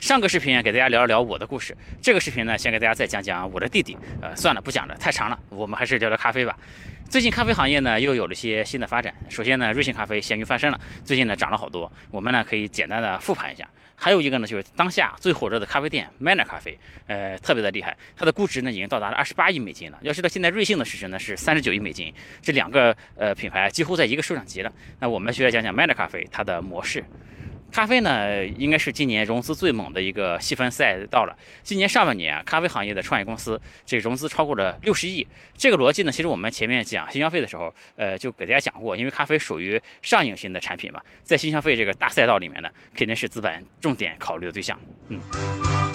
上个视频给大家聊一聊我的故事，这个视频呢，先给大家再讲讲我的弟弟。呃，算了，不讲了，太长了，我们还是聊聊咖啡吧。最近咖啡行业呢，又有了些新的发展。首先呢，瑞幸咖啡咸鱼翻身了，最近呢涨了好多。我们呢可以简单的复盘一下。还有一个呢，就是当下最火热的咖啡店 Manner 咖啡，呃，特别的厉害，它的估值呢已经到达了二十八亿美金了。要知道现在瑞幸的市值呢是三十九亿美金，这两个呃品牌几乎在一个数量级了。那我们就来讲讲 Manner 咖啡它的模式。咖啡呢，应该是今年融资最猛的一个细分赛道了。今年上半年啊，咖啡行业的创业公司这融资超过了六十亿。这个逻辑呢，其实我们前面讲新消费的时候，呃，就给大家讲过。因为咖啡属于上瘾型的产品嘛，在新消费这个大赛道里面呢，肯定是资本重点考虑的对象。嗯。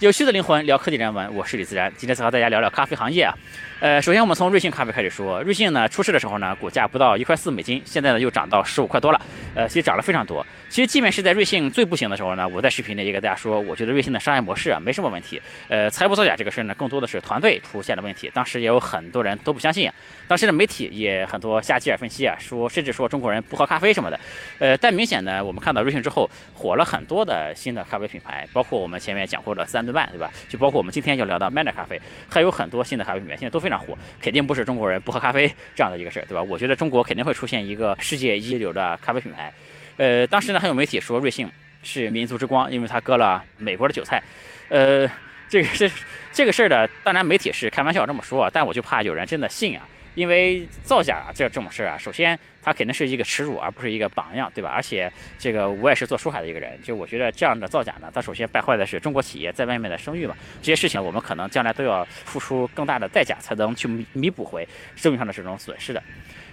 有趣的灵魂聊科技人文，我是李自然。今天再和大家聊聊咖啡行业啊。呃，首先我们从瑞幸咖啡开始说。瑞幸呢出事的时候呢，股价不到一块四美金，现在呢又涨到十五块多了。呃，其实涨了非常多。其实即便是在瑞幸最不行的时候呢，我在视频里也给大家说，我觉得瑞幸的商业模式啊没什么问题。呃，财务造假这个事儿呢，更多的是团队出现了问题。当时也有很多人都不相信，当时的媒体也很多下基尔分析啊，说甚至说中国人不喝咖啡什么的。呃，但明显呢，我们看到瑞幸之后火了很多的新的咖啡品牌，包括我们前面讲过的三顿。半对吧？就包括我们今天要聊到 Manner 咖啡，还有很多新的咖啡品牌，现在都非常火，肯定不是中国人不喝咖啡这样的一个事儿，对吧？我觉得中国肯定会出现一个世界一流的咖啡品牌。呃，当时呢还有媒体说瑞幸是民族之光，因为它割了美国的韭菜。呃，这个是这个事儿的，当然媒体是开玩笑这么说，但我就怕有人真的信啊。因为造假这这种事儿啊，首先它肯定是一个耻辱，而不是一个榜样，对吧？而且这个我也是做书海的一个人，就我觉得这样的造假呢，它首先败坏的是中国企业在外面的声誉嘛。这些事情我们可能将来都要付出更大的代价才能去弥弥补回声誉上的这种损失的。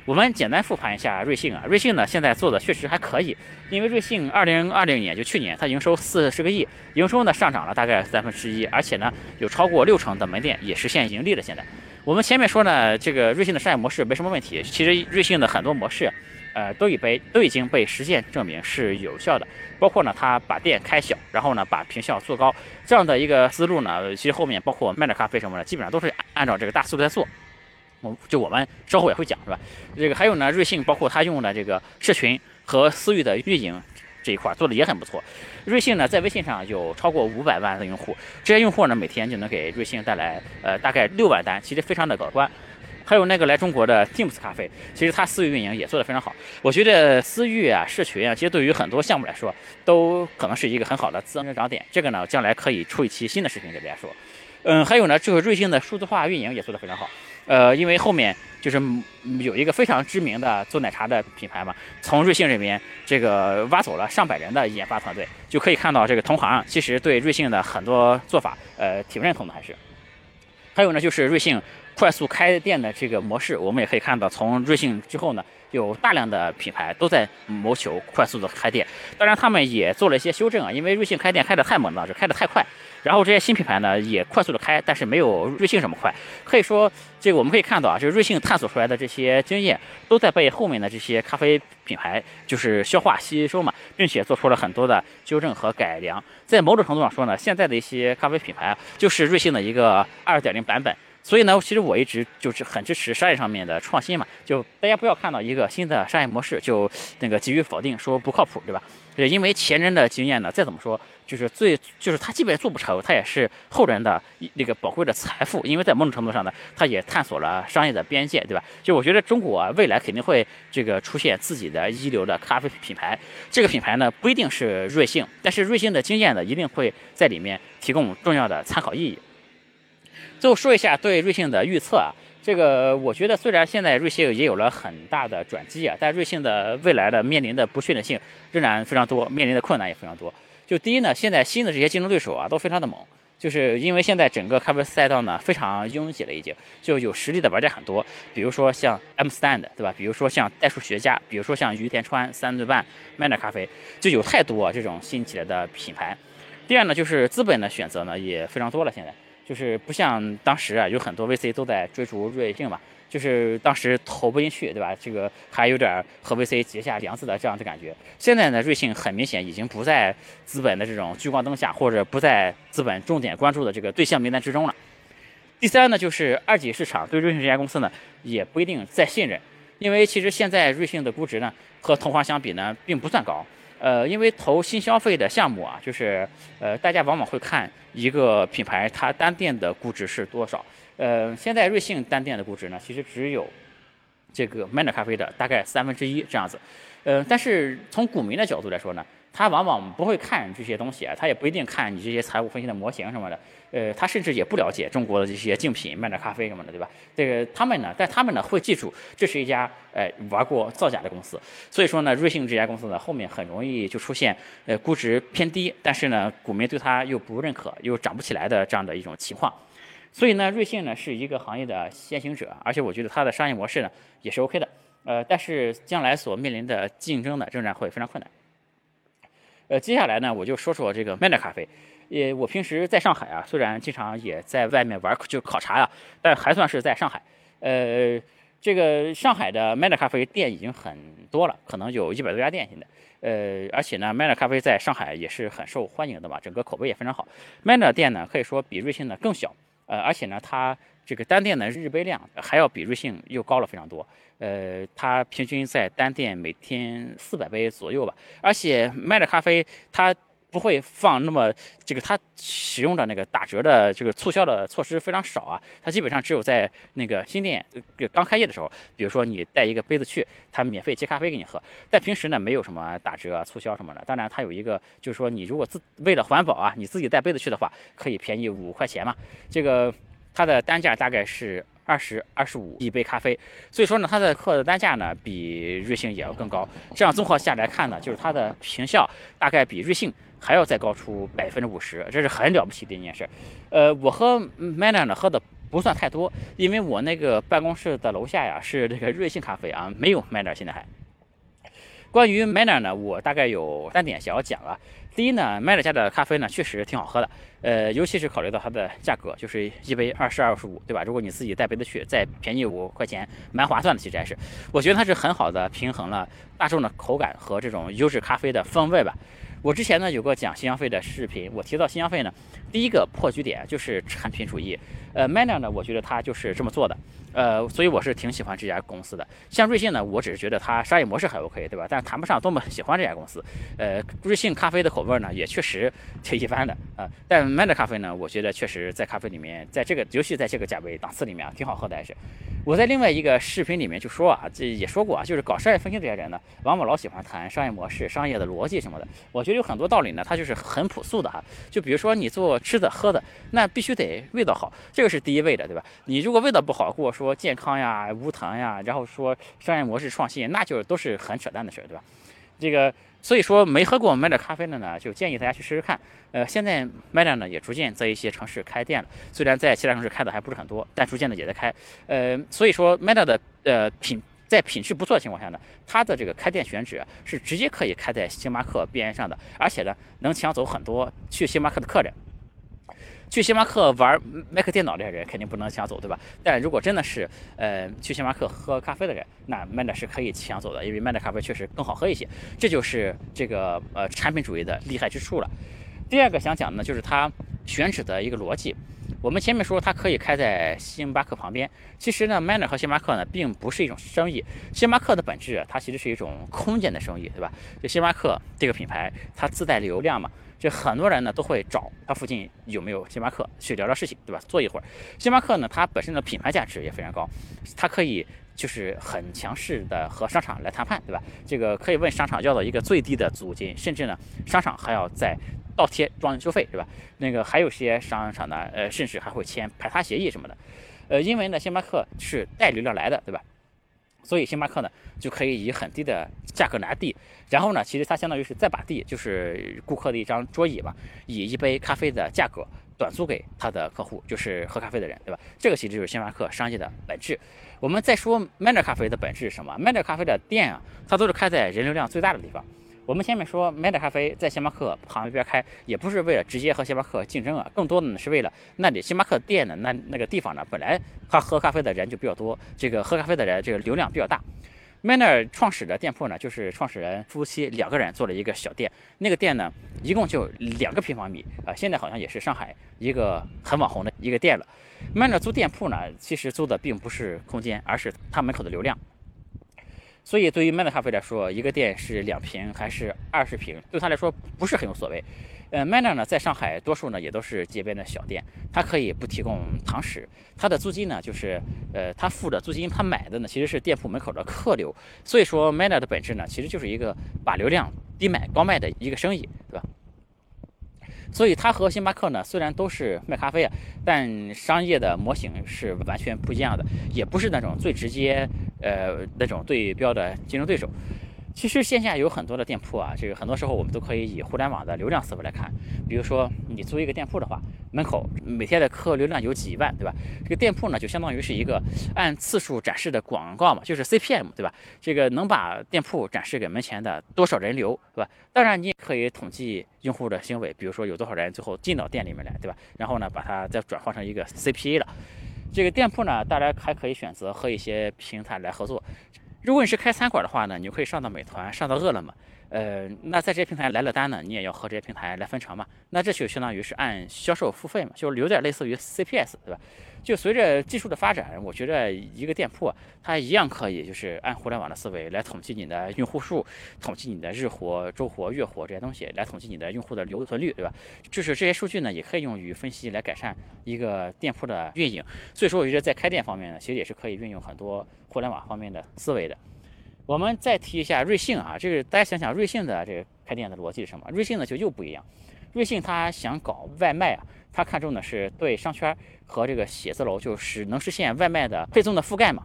我们简单复盘一下瑞幸啊，瑞幸呢现在做的确实还可以，因为瑞幸二零二零年就去年它营收四十个亿，营收呢上涨了大概三分之一，而且呢有超过六成的门店也实现盈利了。现在。我们前面说呢，这个瑞幸的商业模式没什么问题。其实瑞幸的很多模式，呃，都已被都已经被实践证明是有效的。包括呢，他把店开小，然后呢，把坪效做高，这样的一个思路呢，其实后面包括卖的咖啡什么的，基本上都是按照这个大思路在做。就我们稍后也会讲，是吧？这个还有呢，瑞幸包括他用的这个社群和私域的运营。这一块做的也很不错，瑞幸呢在微信上有超过五百万的用户，这些用户呢每天就能给瑞幸带来呃大概六万单，其实非常的可观。还有那个来中国的 Teams 咖啡，其实它私域运营也做得非常好。我觉得私域啊、社群啊，其实对于很多项目来说，都可能是一个很好的增长点。这个呢，将来可以出一期新的视频给大家说。嗯，还有呢，就是瑞幸的数字化运营也做得非常好。呃，因为后面就是有一个非常知名的做奶茶的品牌嘛，从瑞幸这边这个挖走了上百人的研发团队，就可以看到这个同行其实对瑞幸的很多做法，呃，挺认同的还是。还有呢，就是瑞幸快速开店的这个模式，我们也可以看到，从瑞幸之后呢，有大量的品牌都在谋求快速的开店，当然他们也做了一些修正啊，因为瑞幸开店开得太猛了，就开得太快。然后这些新品牌呢也快速的开，但是没有瑞幸这么快。可以说，这个我们可以看到啊，就是瑞幸探索出来的这些经验，都在被后面的这些咖啡品牌就是消化吸收嘛，并且做出了很多的纠正和改良。在某种程度上说呢，现在的一些咖啡品牌就是瑞幸的一个二点零版本。所以呢，其实我一直就是很支持商业上面的创新嘛，就大家不要看到一个新的商业模式就那个急于否定，说不靠谱，对吧？对，因为前人的经验呢，再怎么说，就是最就是他即便做不成，他也是后人的那个宝贵的财富，因为在某种程度上呢，他也探索了商业的边界，对吧？就我觉得中国未来肯定会这个出现自己的一流的咖啡品牌，这个品牌呢不一定是瑞幸，但是瑞幸的经验呢一定会在里面提供重要的参考意义。最后说一下对瑞幸的预测啊，这个我觉得虽然现在瑞幸也有了很大的转机啊，但瑞幸的未来的面临的不确定性仍然非常多，面临的困难也非常多。就第一呢，现在新的这些竞争对手啊都非常的猛，就是因为现在整个咖啡赛道呢非常拥挤了，已经就有实力的玩家很多，比如说像 M Stand 对吧？比如说像代数学家，比如说像于田川、三顿半、Manner 咖啡，就有太多这种新起来的品牌。第二呢，就是资本的选择呢也非常多了，现在。就是不像当时啊，有很多 VC 都在追逐瑞幸嘛，就是当时投不进去，对吧？这个还有点和 VC 结下梁子的这样的感觉。现在呢，瑞幸很明显已经不在资本的这种聚光灯下，或者不在资本重点关注的这个对象名单之中了。第三呢，就是二级市场对瑞幸这家公司呢也不一定再信任。因为其实现在瑞幸的估值呢和同行相比呢并不算高。呃，因为投新消费的项目啊，就是呃大家往往会看一个品牌它单店的估值是多少。呃，现在瑞幸单店的估值呢，其实只有这个 Manner 咖啡的大概三分之一这样子。呃，但是从股民的角度来说呢，他往往不会看这些东西啊，他也不一定看你这些财务分析的模型什么的。呃，他甚至也不了解中国的这些竞品卖点咖啡什么的，对吧？这个他们呢，但他们呢会记住这是一家呃玩过造假的公司。所以说呢，瑞幸这家公司呢后面很容易就出现呃估值偏低，但是呢股民对它又不认可，又涨不起来的这样的一种情况。所以呢，瑞幸呢是一个行业的先行者，而且我觉得它的商业模式呢也是 OK 的。呃，但是将来所面临的竞争呢仍然会非常困难。呃，接下来呢我就说说这个 Manner 咖啡。也我平时在上海啊，虽然经常也在外面玩就考察呀，但还算是在上海。呃，这个上海的 Manner 咖啡店已经很多了，可能有一百多家店现在。呃，而且呢，Manner 咖啡在上海也是很受欢迎的嘛，整个口碑也非常好。Manner 店呢可以说比瑞幸呢更小。呃，而且呢，它这个单店的日杯量还要比瑞幸又高了非常多。呃，它平均在单店每天四百杯左右吧。而且卖的咖啡，它不会放那么这个，它使用的那个打折的这个促销的措施非常少啊。它基本上只有在那个新店刚开业的时候，比如说你带一个杯子去，它免费接咖啡给你喝。但平时呢，没有什么打折促销什么的。当然，它有一个就是说，你如果自为了环保啊，你自己带杯子去的话，可以便宜五块钱嘛。这个它的单价大概是。二十二十五一杯咖啡，所以说呢，它的客的单价呢比瑞幸也要更高。这样综合下来看呢，就是它的平效大概比瑞幸还要再高出百分之五十，这是很了不起的一件事。呃，我喝 Manner 呢喝的不算太多，因为我那个办公室的楼下呀是这个瑞幸咖啡啊，没有 Manner 现在还。关于 Manner 呢，我大概有三点想要讲啊。第一呢，Manner 家的咖啡呢确实挺好喝的，呃，尤其是考虑到它的价格，就是一杯二十二十五，对吧？如果你自己带杯子去，再便宜五块钱，蛮划算的。其实还是，我觉得它是很好的平衡了大众的口感和这种优质咖啡的风味吧。我之前呢有个讲新消费的视频，我提到新消费呢，第一个破局点就是产品主义。呃，Manner 呢，我觉得它就是这么做的。呃，所以我是挺喜欢这家公司的。像瑞幸呢，我只是觉得它商业模式还 OK，对吧？但谈不上多么喜欢这家公司。呃，瑞幸咖啡的口味呢，也确实挺一般的啊。但 Manner 咖啡呢，我觉得确实在咖啡里面，在这个尤其在这个价位档次里面啊，挺好喝的还是。我在另外一个视频里面就说啊，这也说过啊，就是搞商业分析这些人呢，往往老喜欢谈商业模式、商业的逻辑什么的。我觉得有很多道理呢，它就是很朴素的哈。就比如说你做吃的喝的，那必须得味道好，这个这是第一位的，对吧？你如果味道不好，跟我说。健康呀、无糖呀，然后说商业模式创新，那就都是很扯淡的事儿，对吧？这个所以说没喝过麦的咖啡的呢，就建议大家去试试看。呃，现在麦的呢也逐渐在一些城市开店了，虽然在其他城市开的还不是很多，但逐渐的也在开。呃，所以说 m 的呃品在品质不错的情况下呢，它的这个开店选址是直接可以开在星巴克边上的，而且呢能抢走很多去星巴克的客人。去星巴克玩 Mac 电脑这些人肯定不能抢走，对吧？但如果真的是呃去星巴克喝咖啡的人，那 Manner 是可以抢走的，因为 Manner 咖啡确实更好喝一些。这就是这个呃产品主义的厉害之处了。第二个想讲的呢，就是它选址的一个逻辑。我们前面说它可以开在星巴克旁边，其实呢，Manner 和星巴克呢并不是一种生意。星巴克的本质它其实是一种空间的生意，对吧？就星巴克这个品牌，它自带流量嘛。就很多人呢都会找他附近有没有星巴克去聊聊事情，对吧？坐一会儿。星巴克呢，它本身的品牌价值也非常高，它可以就是很强势的和商场来谈判，对吧？这个可以问商场要到一个最低的租金，甚至呢，商场还要再倒贴装修费，对吧？那个还有些商场呢，呃，甚至还会签排他协议什么的。呃，因为呢，星巴克是带流量来的，对吧？所以星巴克呢就可以以很低的价格拿地，然后呢，其实它相当于是再把地，就是顾客的一张桌椅嘛，以一杯咖啡的价格短租给他的客户，就是喝咖啡的人，对吧？这个其实就是星巴克商业的本质。我们再说 Manner 咖啡的本质是什么？Manner 咖啡的店啊，它都是开在人流量最大的地方。我们前面说，MAD 咖啡在星巴克旁边开，也不是为了直接和星巴克竞争啊，更多的呢是为了那里星巴克店的那那个地方呢，本来他喝咖啡的人就比较多，这个喝咖啡的人这个流量比较大。Manner 创始的店铺呢，就是创始人夫妻两个人做了一个小店，那个店呢一共就两个平方米啊，现在好像也是上海一个很网红的一个店了。Manner 租店铺呢，其实租的并不是空间，而是他门口的流量。所以对于 Manner 咖啡来说，一个店是两瓶还是二十瓶，对他来说不是很有所谓。呃，Manner 呢，在上海多数呢也都是街边的小店，它可以不提供堂食，它的租金呢就是，呃，它付的租金，它买的呢其实是店铺门口的客流。所以说，Manner 的本质呢其实就是一个把流量低买高卖的一个生意，对吧？所以它和星巴克呢，虽然都是卖咖啡啊，但商业的模型是完全不一样的，也不是那种最直接，呃，那种对标的竞争对手。其实线下有很多的店铺啊，这个很多时候我们都可以以互联网的流量思维来看。比如说你租一个店铺的话，门口每天的客流量有几万，对吧？这个店铺呢就相当于是一个按次数展示的广告嘛，就是 CPM，对吧？这个能把店铺展示给门前的多少人流，对吧？当然你也可以统计用户的行为，比如说有多少人最后进到店里面来，对吧？然后呢把它再转换成一个 CPA 了。这个店铺呢，大家还可以选择和一些平台来合作。如果你是开餐馆的话呢，你就可以上到美团，上到饿了么，呃，那在这些平台来了单呢，你也要和这些平台来分成嘛，那这就相当于是按销售付费嘛，就有点类似于 CPS，对吧？就随着技术的发展，我觉得一个店铺它一样可以就是按互联网的思维来统计你的用户数，统计你的日活、周活、月活这些东西，来统计你的用户的留存率，对吧？就是这些数据呢，也可以用于分析来改善一个店铺的运营。所以说，我觉得在开店方面呢，其实也是可以运用很多互联网方面的思维的。我们再提一下瑞幸啊，这个大家想想瑞幸的这个开店的逻辑是什么？瑞幸呢就又不一样，瑞幸它想搞外卖啊，它看中的是对商圈和这个写字楼，就是能实现外卖的配送的覆盖嘛。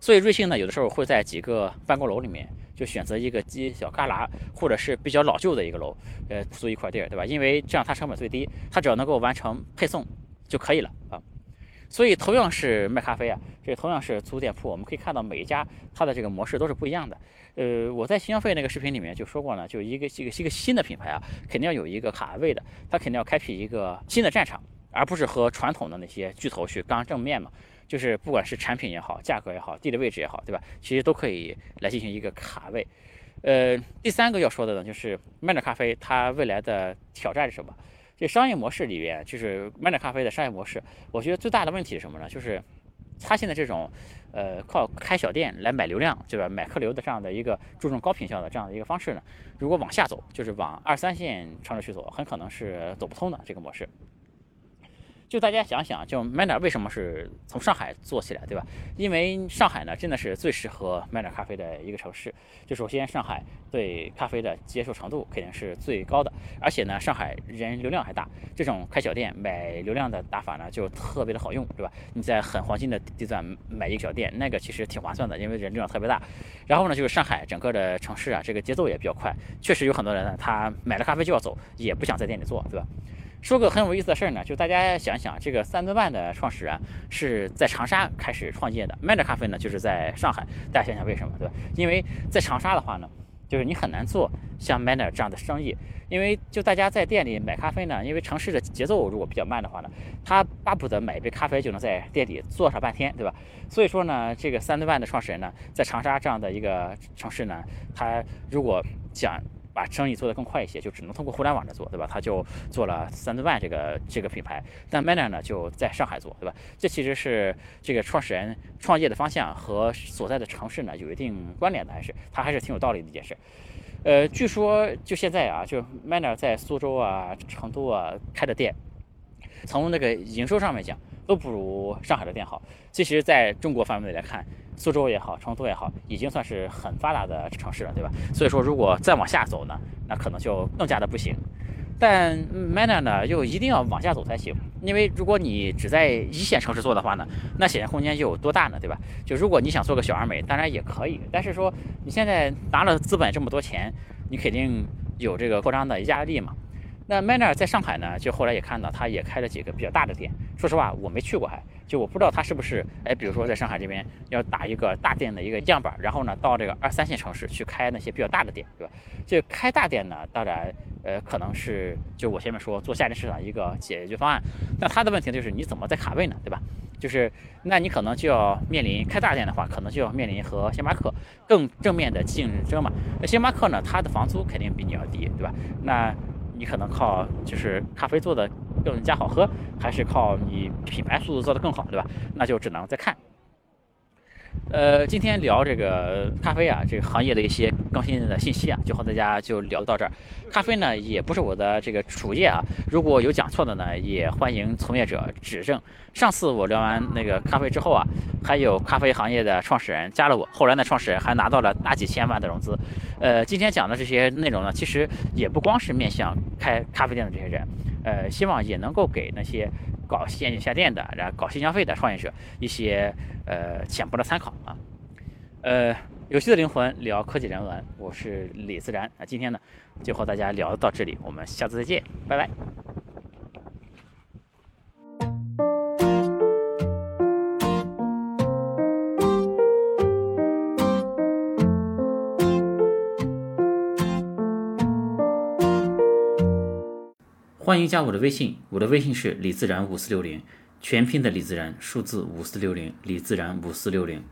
所以瑞幸呢有的时候会在几个办公楼里面就选择一个犄角旮旯或者是比较老旧的一个楼，呃，租一块地儿，对吧？因为这样它成本最低，它只要能够完成配送就可以了啊。所以同样是卖咖啡啊，这同样是租店铺，我们可以看到每一家它的这个模式都是不一样的。呃，我在新消费那个视频里面就说过呢，就一个一个一个新的品牌啊，肯定要有一个卡位的，它肯定要开辟一个新的战场，而不是和传统的那些巨头去刚正面嘛。就是不管是产品也好，价格也好，地理位置也好，对吧？其实都可以来进行一个卡位。呃，第三个要说的呢，就是慢点咖啡它未来的挑战是什么？这商业模式里边，就是麦乐咖啡的商业模式，我觉得最大的问题是什么呢？就是它现在这种，呃，靠开小店来买流量，对吧？买客流的这样的一个注重高品效的这样的一个方式呢，如果往下走，就是往二三线城市去走，很可能是走不通的这个模式。就大家想想，就 Manner 为什么是从上海做起来，对吧？因为上海呢，真的是最适合 Manner 咖啡的一个城市。就首先，上海对咖啡的接受程度肯定是最高的，而且呢，上海人流量还大，这种开小店买流量的打法呢，就特别的好用，对吧？你在很黄金的地段买一个小店，那个其实挺划算的，因为人流量特别大。然后呢，就是上海整个的城市啊，这个节奏也比较快，确实有很多人呢，他买了咖啡就要走，也不想在店里做，对吧？说个很有意思的事儿呢，就大家想想，这个三顿半的创始人是在长沙开始创业的，Manner 咖啡呢就是在上海。大家想想为什么，对吧？因为在长沙的话呢，就是你很难做像 Manner 这样的生意，因为就大家在店里买咖啡呢，因为城市的节奏如果比较慢的话呢，他巴不得买一杯咖啡就能在店里坐上半天，对吧？所以说呢，这个三顿半的创始人呢，在长沙这样的一个城市呢，他如果想把生意做得更快一些，就只能通过互联网来做，对吧？他就做了三顿半这个这个品牌，但 Manner 呢就在上海做，对吧？这其实是这个创始人创业的方向和所在的城市呢有一定关联的，还是他还是挺有道理的一件事。呃，据说就现在啊，就 Manner 在苏州啊、成都啊开的店，从那个营收上面讲。都不如上海的店好。其实，在中国范围内来看，苏州也好，成都也好，已经算是很发达的城市了，对吧？所以说，如果再往下走呢，那可能就更加的不行。但 Manner 呢，又一定要往下走才行，因为如果你只在一线城市做的话呢，那显现空间就有多大呢，对吧？就如果你想做个小而美，当然也可以。但是说你现在拿了资本这么多钱，你肯定有这个扩张的压力嘛。那 Manner 在上海呢，就后来也看到，他也开了几个比较大的店。说实话，我没去过，还就我不知道他是不是，哎，比如说在上海这边要打一个大店的一个样板，然后呢，到这个二三线城市去开那些比较大的店，对吧？就开大店呢，当然，呃，可能是就我前面说做下沉市场一个解决方案。那他的问题就是你怎么在卡位呢，对吧？就是那你可能就要面临开大店的话，可能就要面临和星巴克更正面的竞争嘛。那星巴克呢，它的房租肯定比你要低，对吧？那你可能靠就是咖啡做的更加好喝，还是靠你品牌速度做的更好，对吧？那就只能再看。呃，今天聊这个咖啡啊，这个行业的一些更新的信息啊，就和大家就聊到这儿。咖啡呢，也不是我的这个主业啊，如果有讲错的呢，也欢迎从业者指正。上次我聊完那个咖啡之后啊，还有咖啡行业的创始人加了我，后来呢，创始人还拿到了大几千万的融资。呃，今天讲的这些内容呢，其实也不光是面向开咖啡店的这些人，呃，希望也能够给那些。搞线下店的，然后搞新消费的创业者一些呃浅薄的参考啊，呃，有趣的灵魂聊科技人文，我是李自然啊，今天呢就和大家聊到这里，我们下次再见，拜拜。欢迎加我的微信，我的微信是李自然五四六零，全拼的李自然，数字五四六零，李自然五四六零。